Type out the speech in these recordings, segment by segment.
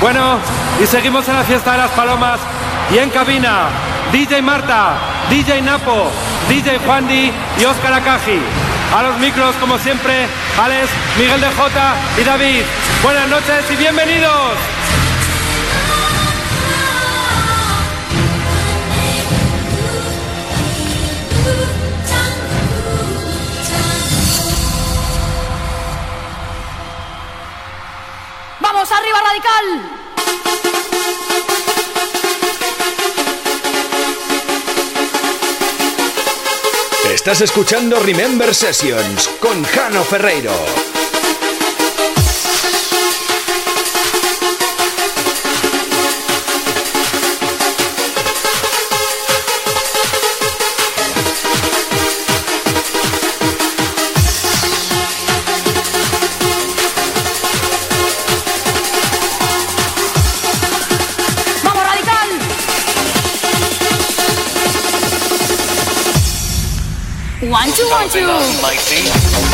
Bueno, y seguimos en la fiesta de las palomas y en cabina DJ Marta, DJ Napo, DJ Juan Di y Oscar Akaji. A los micros, como siempre, Alex, Miguel de Jota y David. Buenas noches y bienvenidos. ¡Vamos arriba, radical! Estás escuchando Remember Sessions con Jano Ferreiro. I do want to.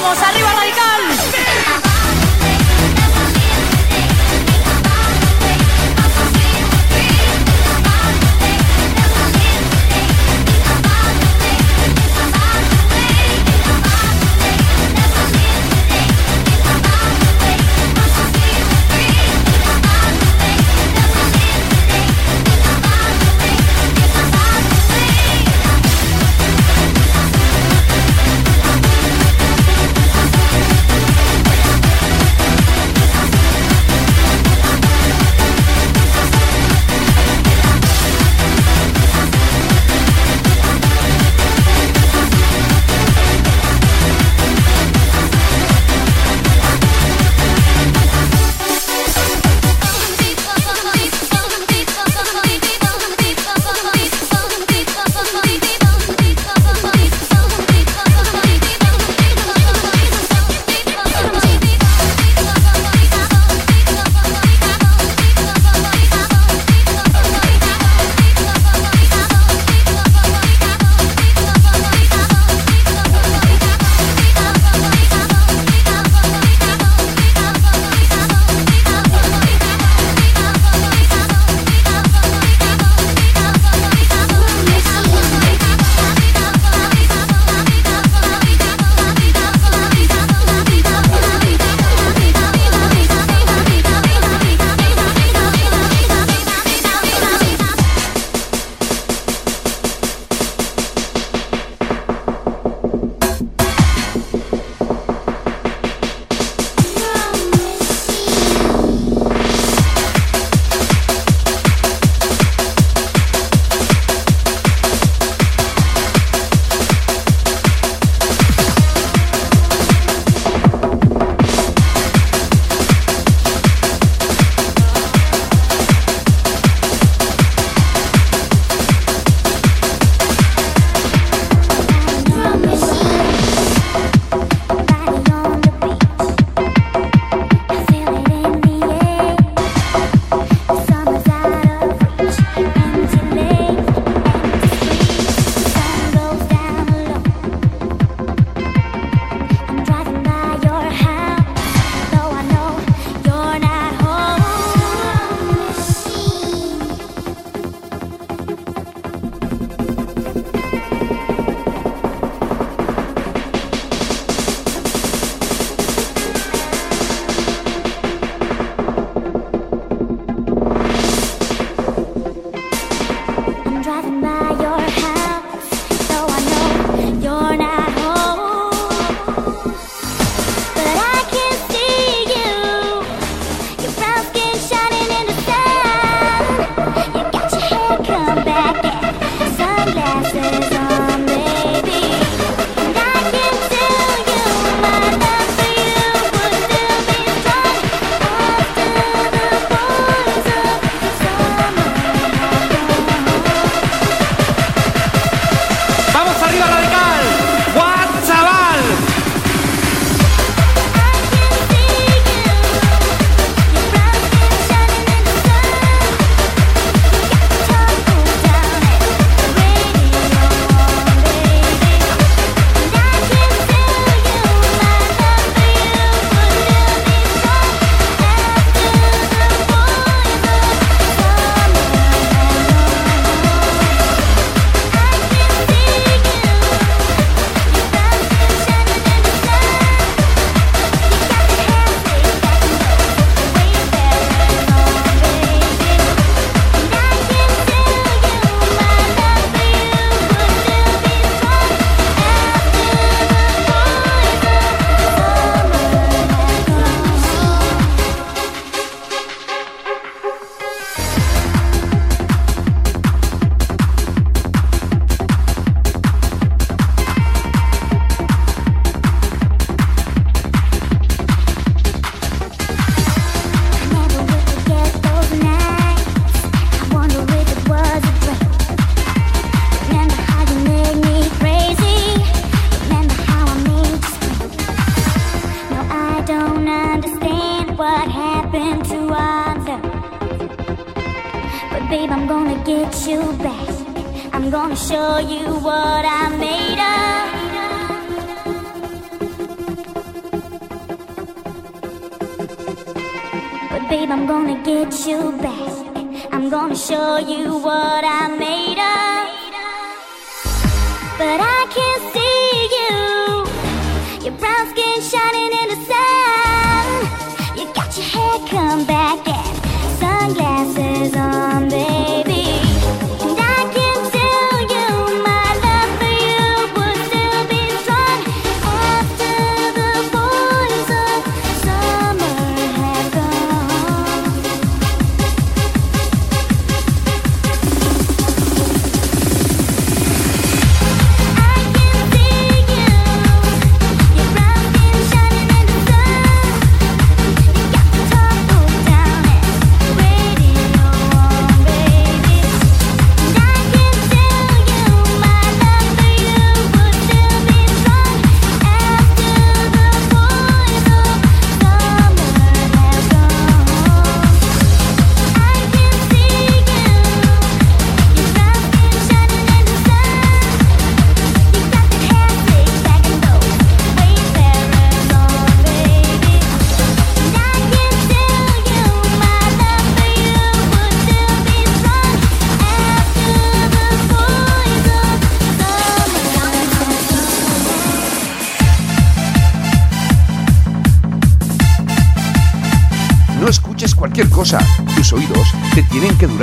vamos, arriba.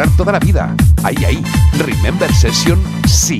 toda la vida. Ahí, ahí. Remember Session, sí.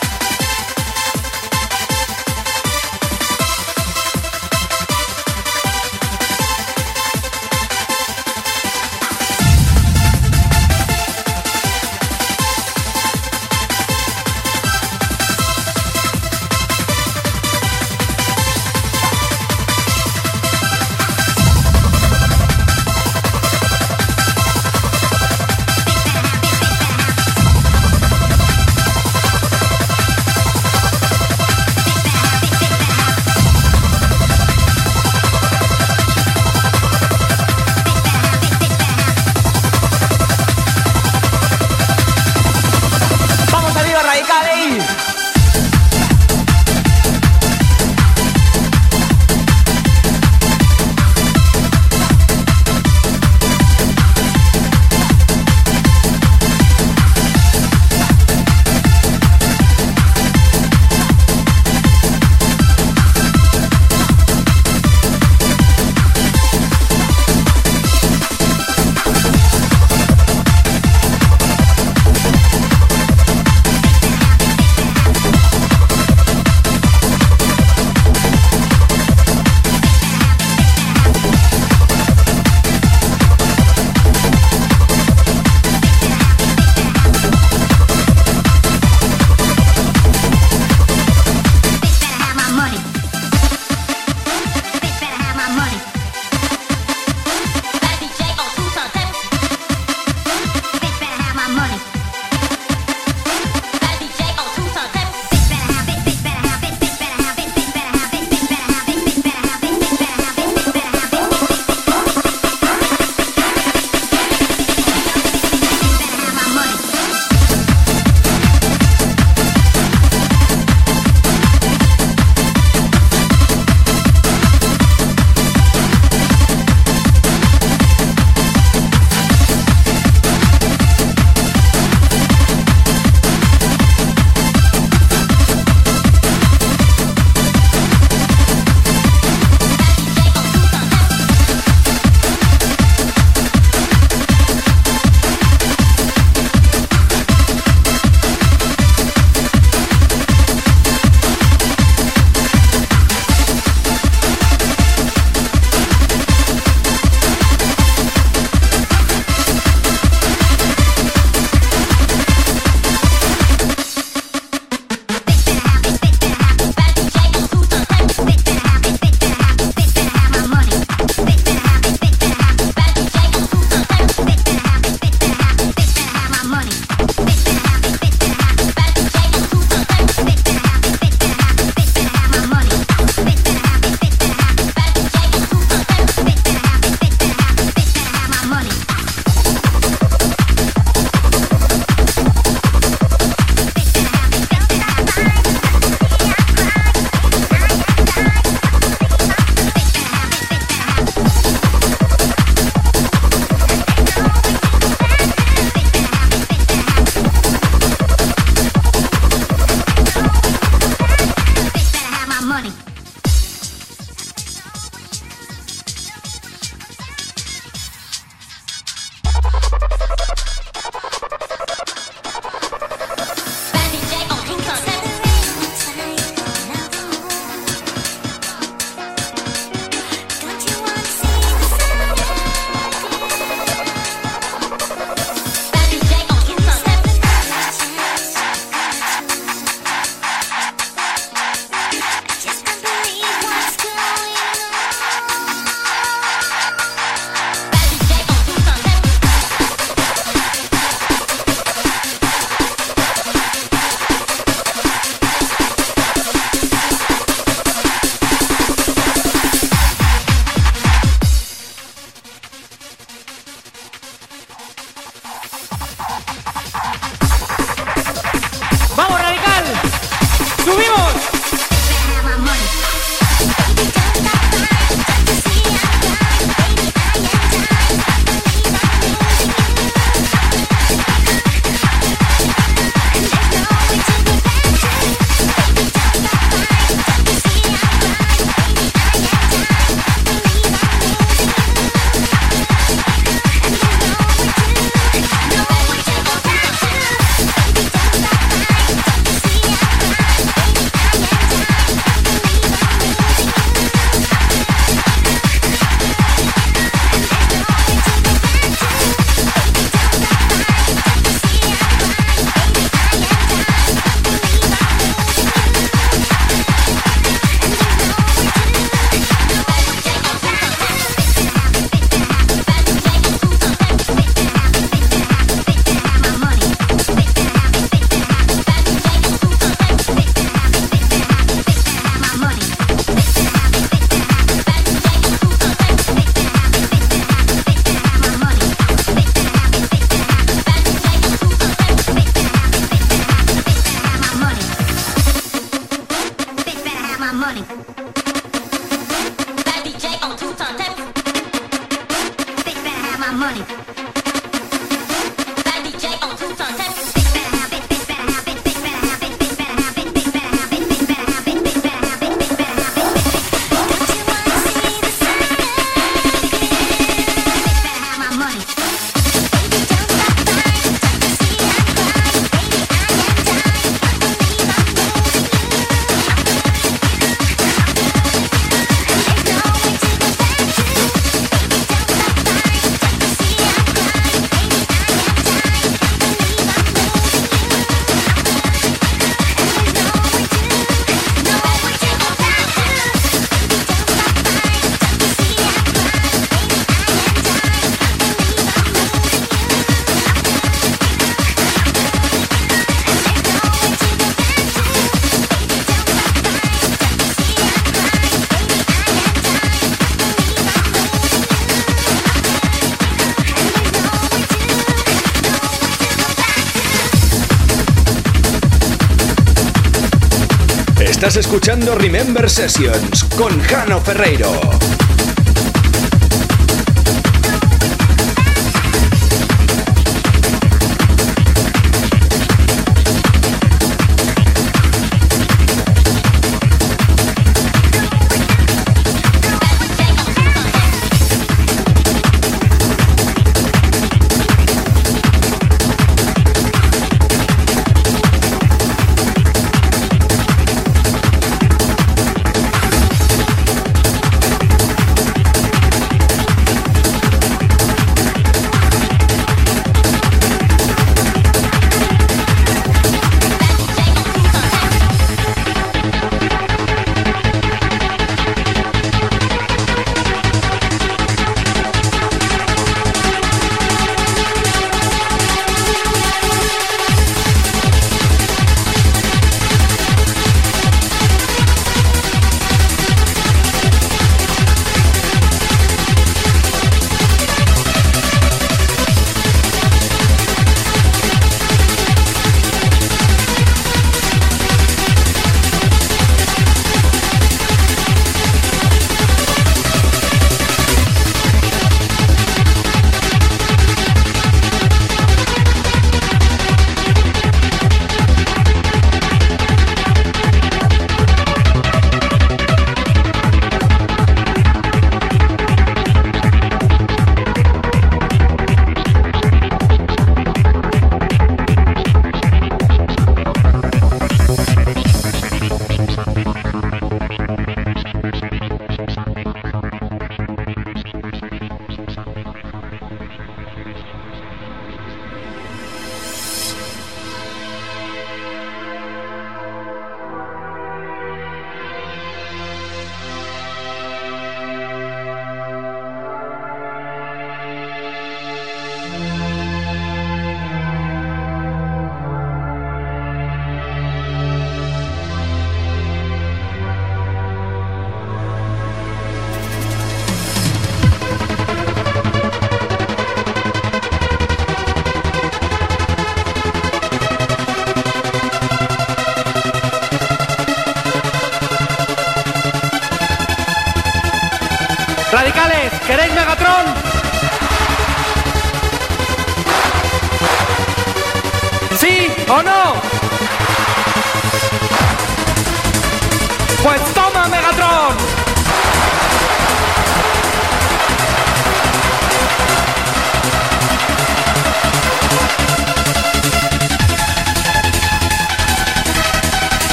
Escuchando Remember Sessions con Jano Ferreiro.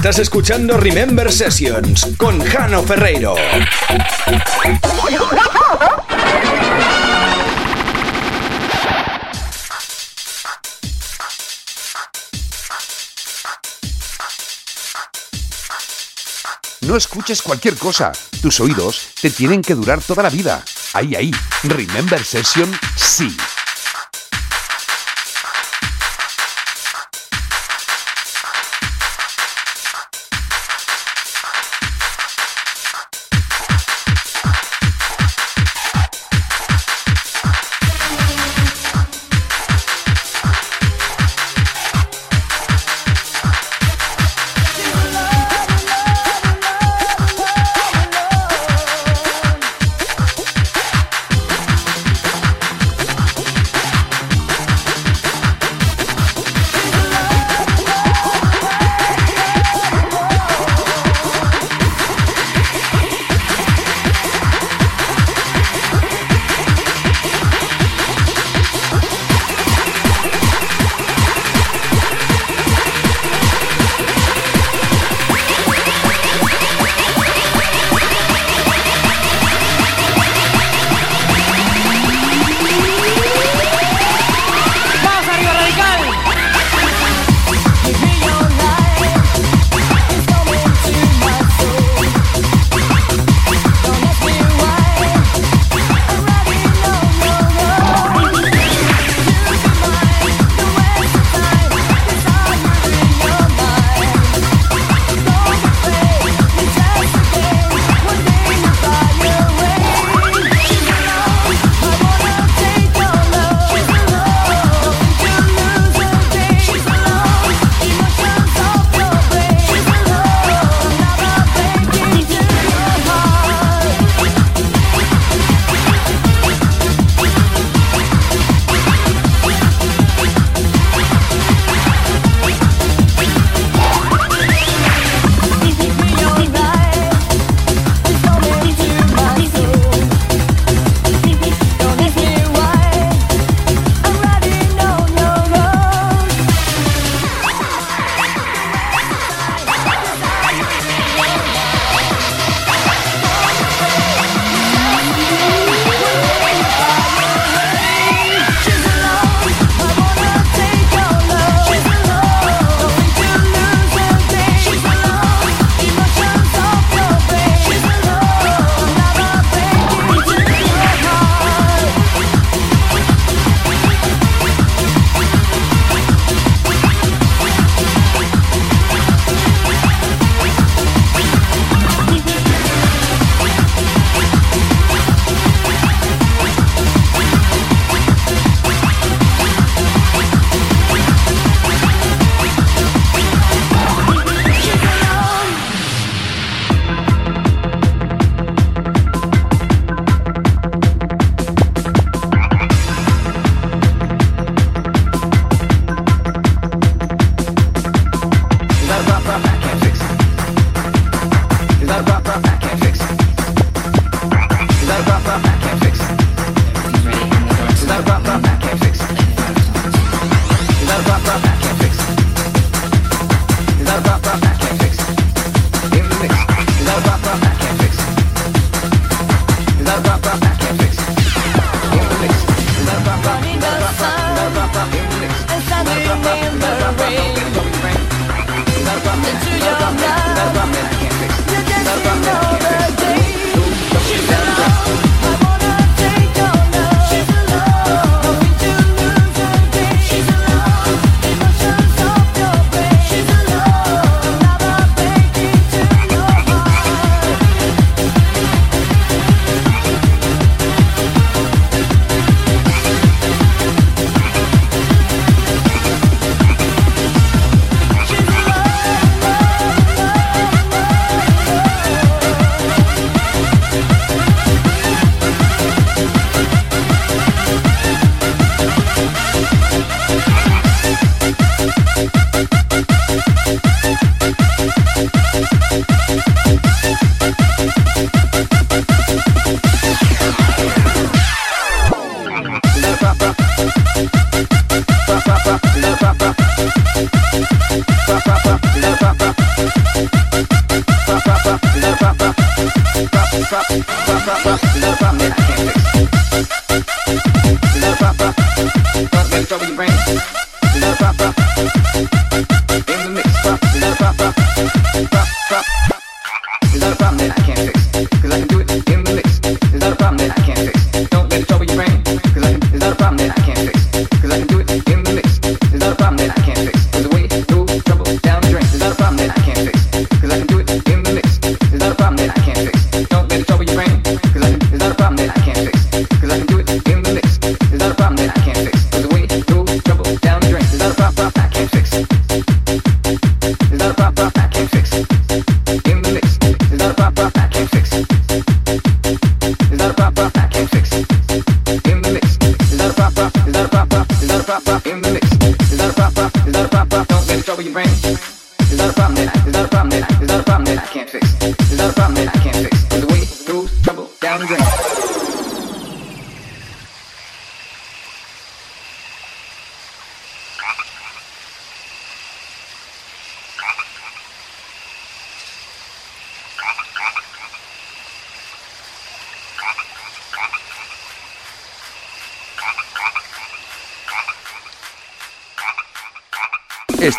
Estás escuchando Remember Sessions con Jano Ferreiro. No escuches cualquier cosa. Tus oídos te tienen que durar toda la vida. Ahí, ahí. Remember Session, sí.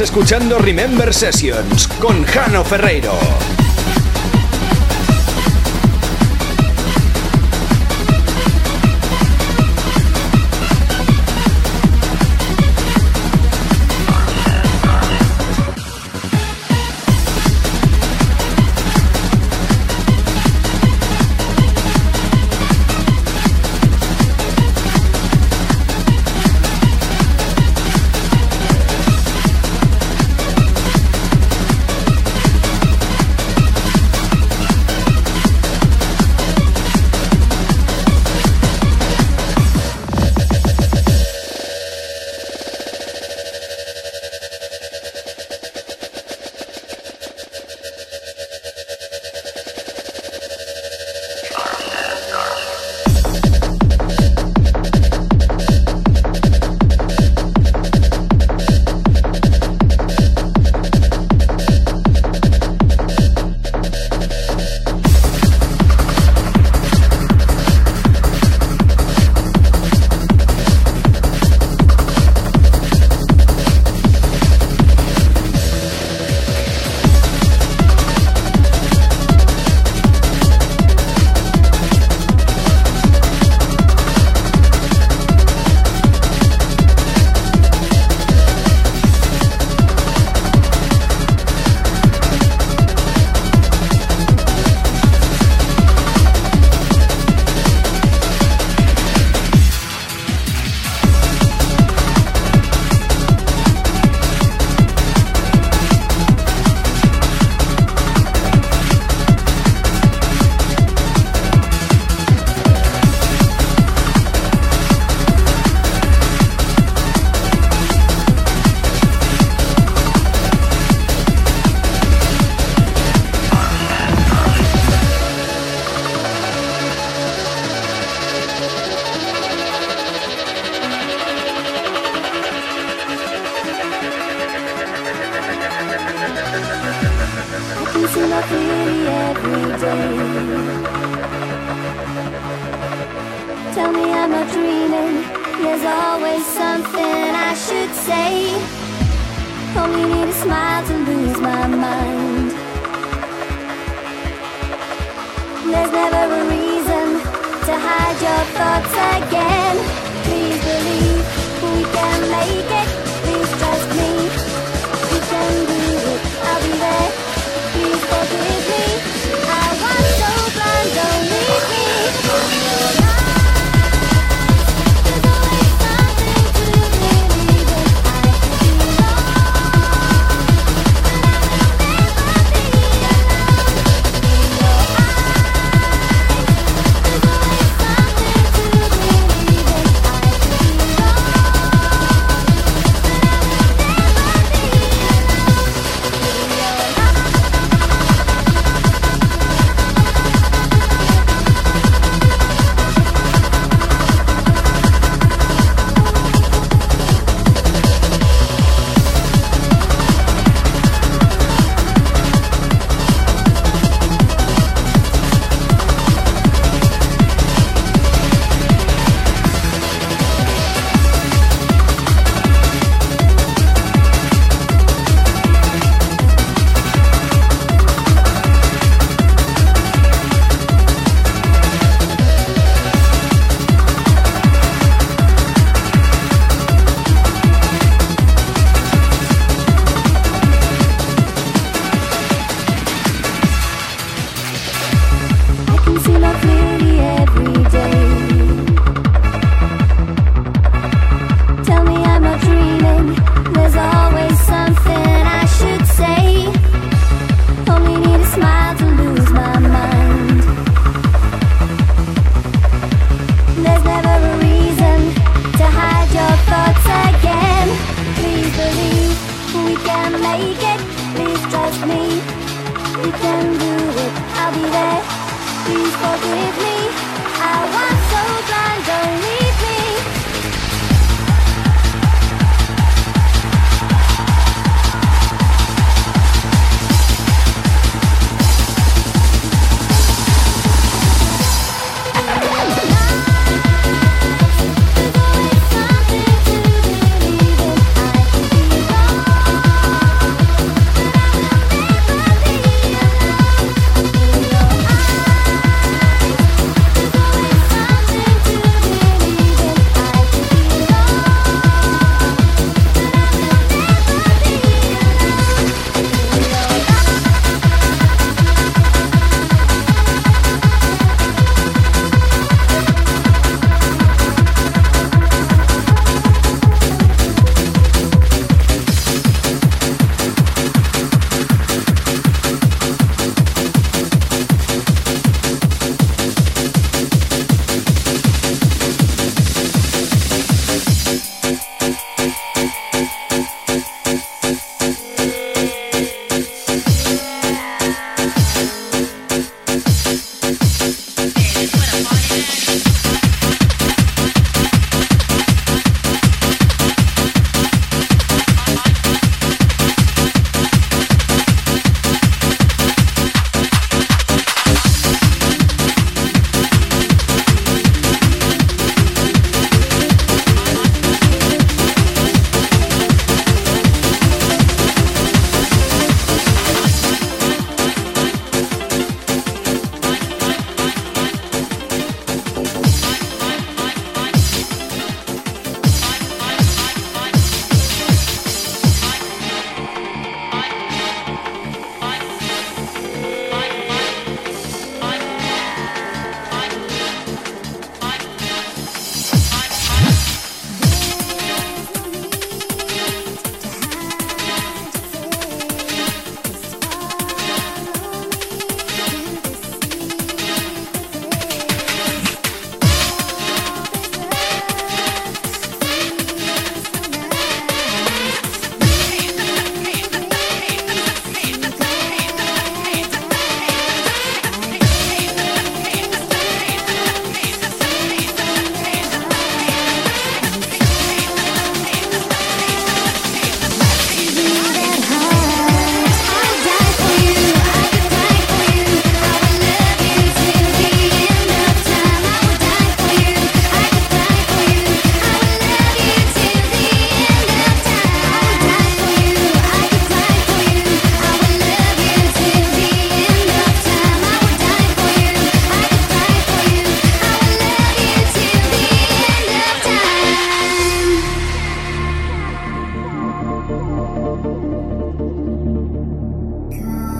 Escuchando Remember Sessions con Jano Ferreiro.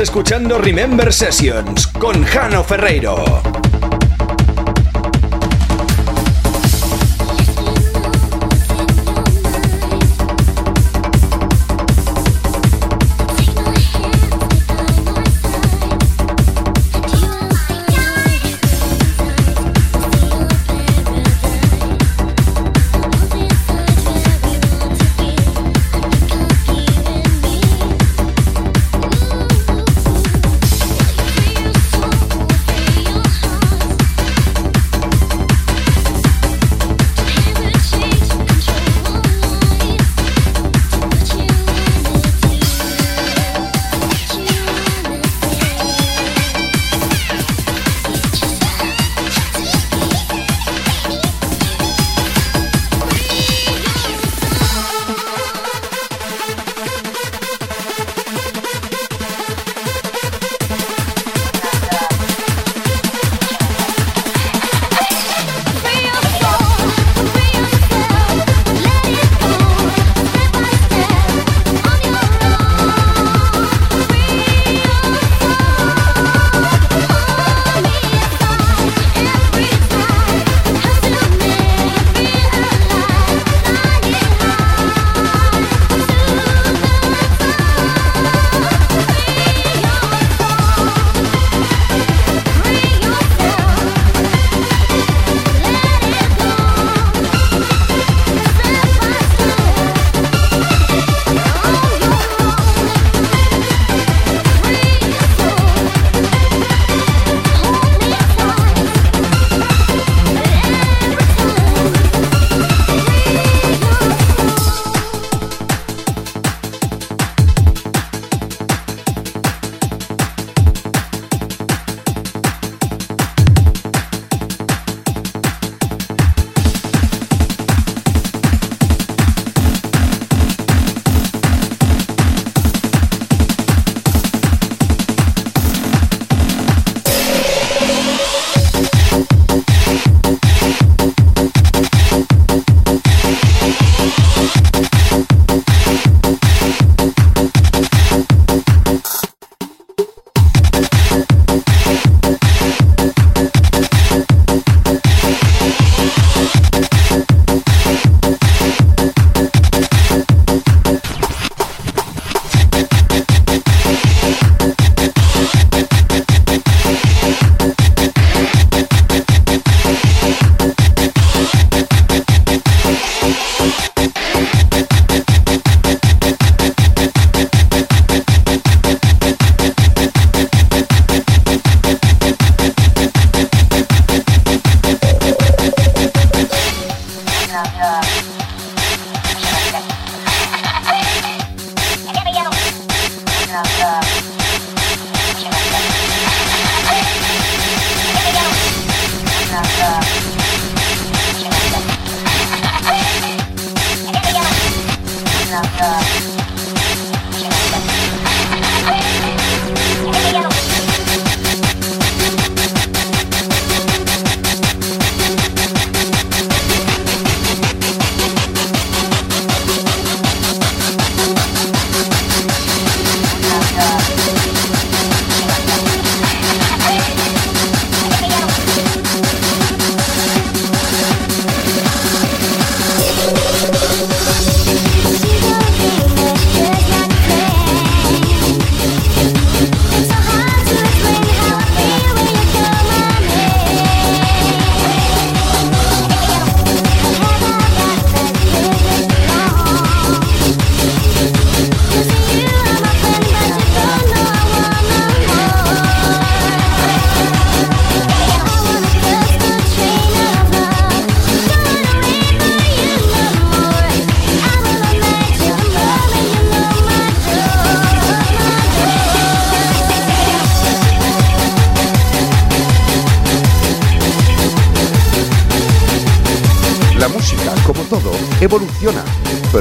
Escuchando Remember Sessions con Jano Ferreiro.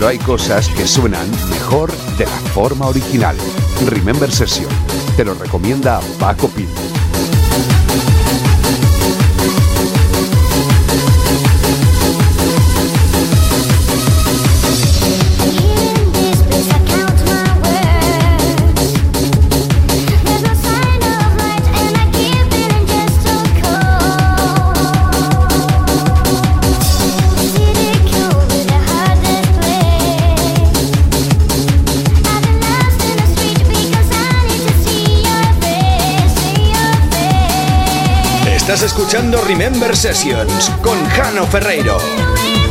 Hay cosas que suenan mejor de la forma original. Remember Session, te lo recomienda Paco Pil. Escuchando Remember Sessions con Jano Ferreiro.